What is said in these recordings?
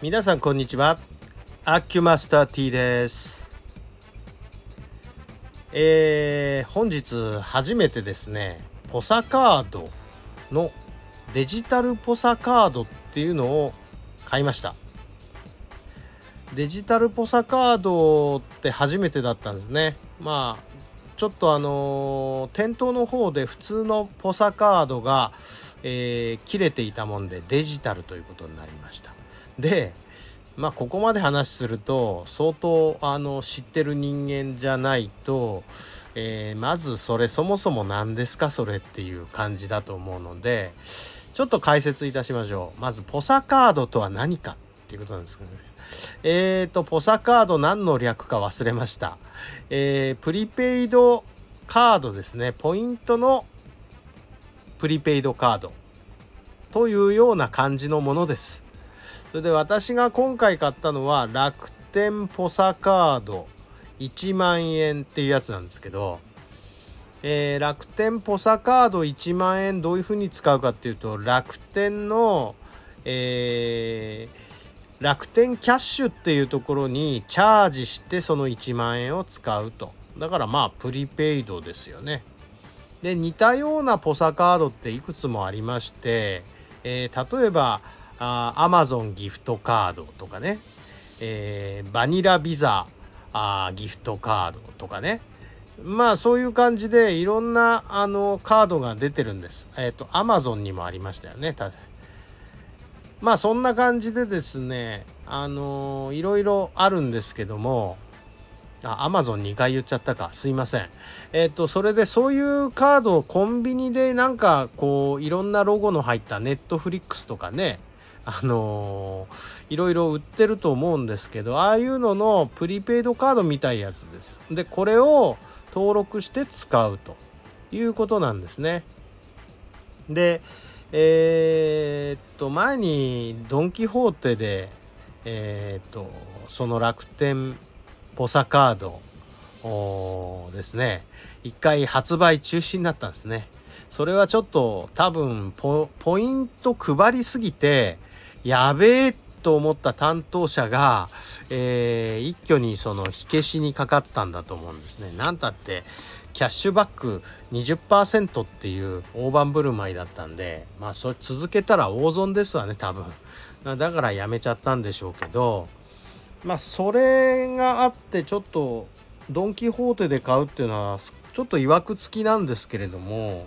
皆さんこんにちは。アキュマスター T です。えー、本日初めてですねポサカードのデジタルポサカードっていうのを買いました。デジタルポサカードって初めてだったんですね。まあちょっとあのー、店頭の方で普通のポサカードが、えー、切れていたもんでデジタルということになりました。でまあここまで話すると相当あの知ってる人間じゃないと、えー、まずそれそもそも何ですかそれっていう感じだと思うのでちょっと解説いたしましょう。まずポサカードとは何かっていうことなんですけどね。えーとポサカード何の略か忘れました、えー、プリペイドカードですね。ポイントのプリペイドカードというような感じのものです。それで私が今回買ったのは楽天ポサカード。1万円っていうやつなんですけど、えー、楽天ポサカード1万円どういうふうに使うかっていうと楽天の、えー、楽天キャッシュっていうところにチャージしてその1万円を使うと。だからまあプリペイドですよね。で似たようなポサカードっていくつもありまして、えー、例えばあ Amazon ギフトカードとかね、えー、バニラビザあギフトカードとかねまあそういう感じでいろんなあのカードが出てるんです。えっ、ー、と Amazon にもありましたよね。まあそんな感じでですねあのいろいろあるんですけどもあ、アマゾン2回言っちゃったか。すいません。えっ、ー、と、それでそういうカードをコンビニでなんかこう、いろんなロゴの入ったネットフリックスとかね、あのー、いろいろ売ってると思うんですけどああいうののプリペイドカードみたいやつです。でこれを登録して使うということなんですね。でえー、っと前にドン・キホーテでえー、っとその楽天ポサカードですね一回発売中止になったんですね。それはちょっと多分ポイント配りすぎてやべえと思った担当者が、えー、一挙にその火消しにかかったんだと思うんですね。なんたってキャッシュバック20%っていう大盤振る舞いだったんでまあそれ続けたら大損ですわね多分。だからやめちゃったんでしょうけどまあそれがあってちょっとドン・キホーテで買うっていうのはちょっといわくつきなんですけれども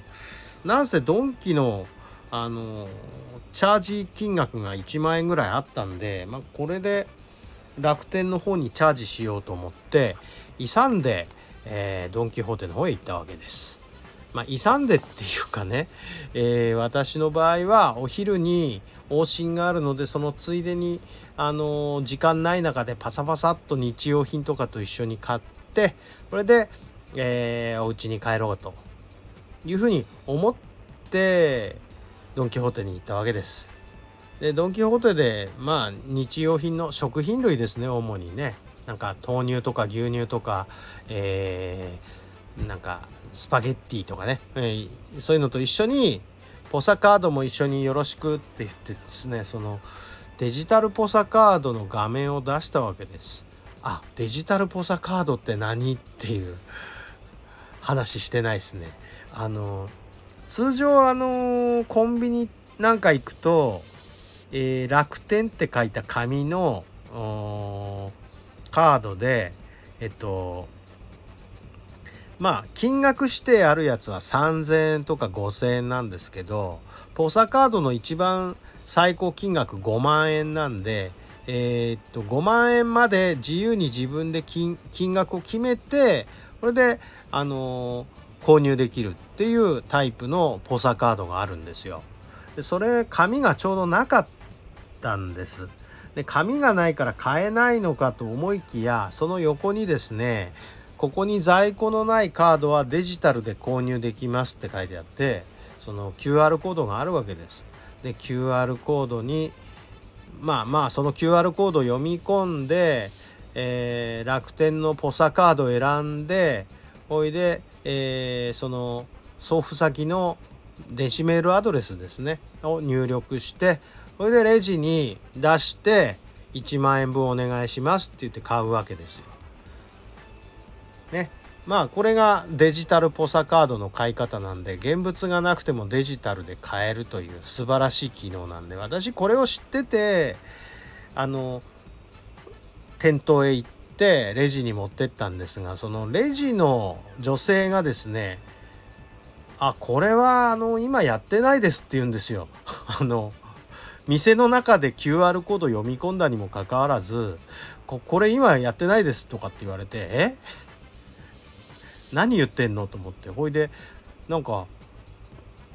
なんせドンキのあのチャージ金額が1万円ぐらいあったんで、まあ、これで楽天の方にチャージしようと思って勇んで、えー、ドン・キホーテの方へ行ったわけです。まあ、勇んでっていうかね、えー、私の場合はお昼に往診があるのでそのついでに、あのー、時間ない中でパサパサっと日用品とかと一緒に買ってこれで、えー、お家に帰ろうというふうに思ってドン・キホーテに行ったわけです。でドン・キホーテでまあ日用品の食品類ですね主にねなんか豆乳とか牛乳とか、えー、なんかスパゲッティとかね、えー、そういうのと一緒にポサカードも一緒によろしくって言ってですねそのデジタルポサカードの画面を出したわけです。あデジタルポサカードって何っていう話してないですね。あの通常あのコンビニなんか行くと、えー、楽天って書いた紙のカードでえっとまあ金額指定あるやつは3,000円とか5,000円なんですけどポサカードの一番最高金額5万円なんでえー、っと5万円まで自由に自分で金額を決めてこれであのー購入できるっていうタイプのポサカードがあるんですよ。でそれ紙がちょうどなかったんです。で紙がないから買えないのかと思いきやその横にですねここに在庫のないカードはデジタルで購入できますって書いてあってその QR コードがあるわけです。で QR コードにまあまあその QR コードを読み込んで、えー、楽天のポサカードを選んでおいで、えー、その送付先の電子メールアドレスですねを入力してそれでレジに出して1万円分お願いしますって言って買うわけですよ。ねまあこれがデジタルポサカードの買い方なんで現物がなくてもデジタルで買えるという素晴らしい機能なんで私これを知っててあの店頭へ行ってってレジに持ってったんですがそのレジの女性がですねあこれはあの今やってないですって言うんですよ。あの店の中で QR コード読み込んだにもかかわらずこれ今やってないですとかって言われてえ？何言ってんのと思ってほいでなんか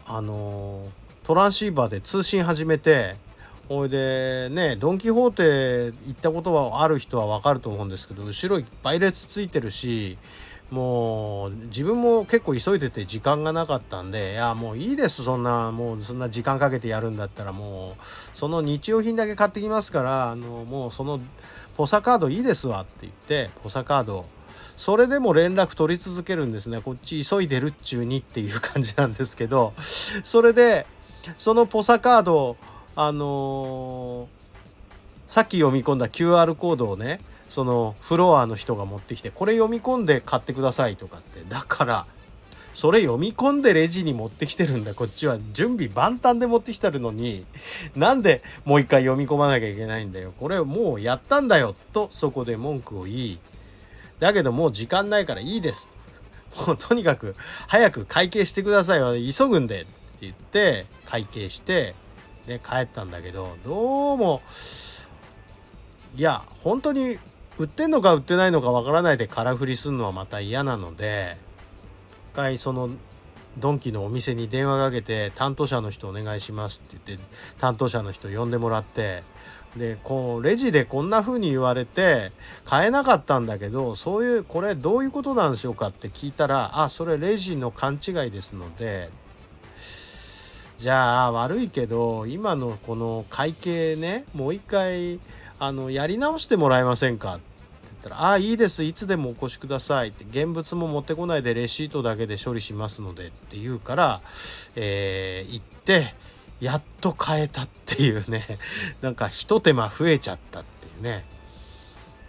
あのトランシーバーで通信始めてほいでねドン・キホーテ行ったことはある人は分かると思うんですけど後ろいっぱい列ついてるしもう自分も結構急いでて時間がなかったんでいやもういいですそんなもうそんな時間かけてやるんだったらもうその日用品だけ買ってきますからあのもうそのポサカードいいですわって言ってポサカードそれでも連絡取り続けるんですね。こっち急いでるっちゅうにっていう感じなんですけどそれでそのポサカードあのー、さっき読み込んだ QR コードをねそのフロアの人が持ってきてこれ読み込んで買ってくださいとかってだからそれ読み込んでレジに持ってきてるんだ。こっちは準備万端で持ってきてるのになんでもう一回読み込まなきゃいけないんだよ。これもうやったんだよとそこで文句を言いだけどもう時間ないからいいです。もうとにかく早く会計してください急ぐんでって言って会計してで帰ったんだけどどうもいや本当に売ってんのか売ってないのかわからないで空振りするのはまた嫌なので一回そのドンキのお店に電話かけて担当者の人お願いしますって言って担当者の人呼んでもらってでこうレジでこんな風に言われて買えなかったんだけどそういうこれどういうことなんでしょうかって聞いたらあそれレジの勘違いですのでじゃあ悪いけど今のこの会計ねもう一回あのやり直してもらえませんか?」って言ったら「ああいいです。いつでもお越しください」って「現物も持ってこないでレシートだけで処理しますので」って言うから、えー、行ってやっと買えたっていうね。なんかひと手間増えちゃったっていうね。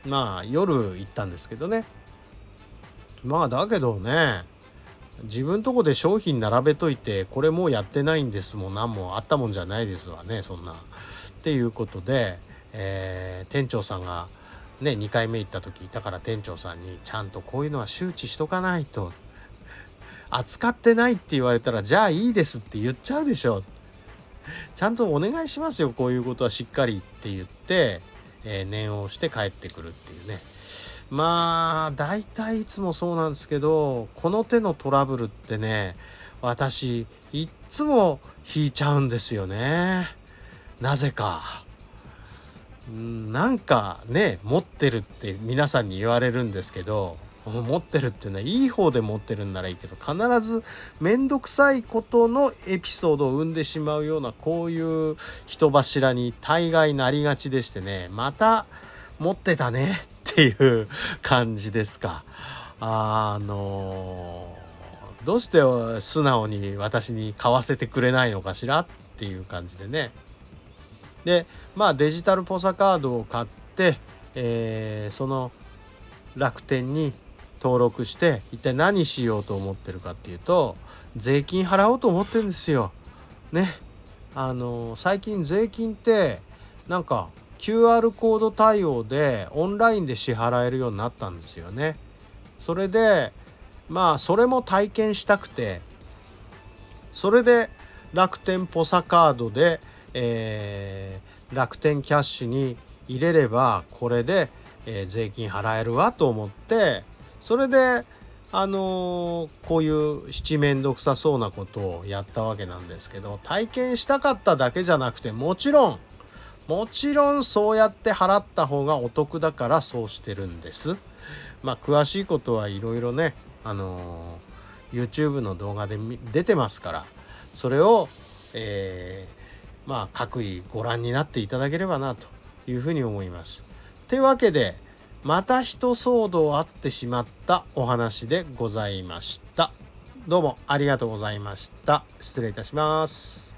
まあ夜行ったんですけどね。まあだけどね自分とこで商品並べといてこれもうやってないんですもん何もあったもんじゃないですわねそんな。っていうことでえー、店長さんがね2回目行った時だから店長さんにちゃんとこういうのは周知しとかないと。扱ってないって言われたらじゃあいいですって言っちゃうでしょ。ちゃんとお願いしますよこういうことはしっかりって言って、えー、念を押して帰ってくるっていうね。まあ大体いつもそうなんですけどこの手のトラブルってね私いっつも引いちゃうんですよねなぜか。なんかね持ってるって皆さんに言われるんですけど持ってるっていうのはいい方で持ってるんならいいけど必ず面倒くさいことのエピソードを生んでしまうようなこういう人柱に大概なりがちでしてねまた持ってたねっていう感じですか。あのどうして素直に私に買わせてくれないのかしらっていう感じでねでまあデジタルポサカードを買って、えー、その楽天に登録して一体何しようと思ってるかっていうと税金払おうと思ってるんですよ。ね。あの最近税金ってなんか QR コード対応でオンラインで支払えるようになったんですよね。それでまあそれも体験したくてそれで楽天ポサカードでえー、楽天キャッシュに入れればこれで、えー、税金払えるわと思ってそれであのー、こういう七面倒くさそうなことをやったわけなんですけど体験したかっただけじゃなくてもちろんもちろんそうやって払った方がお得だからそうしてるんです。まあ詳しいことはいろいろねあのー、YouTube の動画で出てますからそれを、えーまあ各位ご覧になっていただければなというふうに思います。というわけでまた一騒動あってしまったお話でございました。どうもありがとうございました。失礼いたします。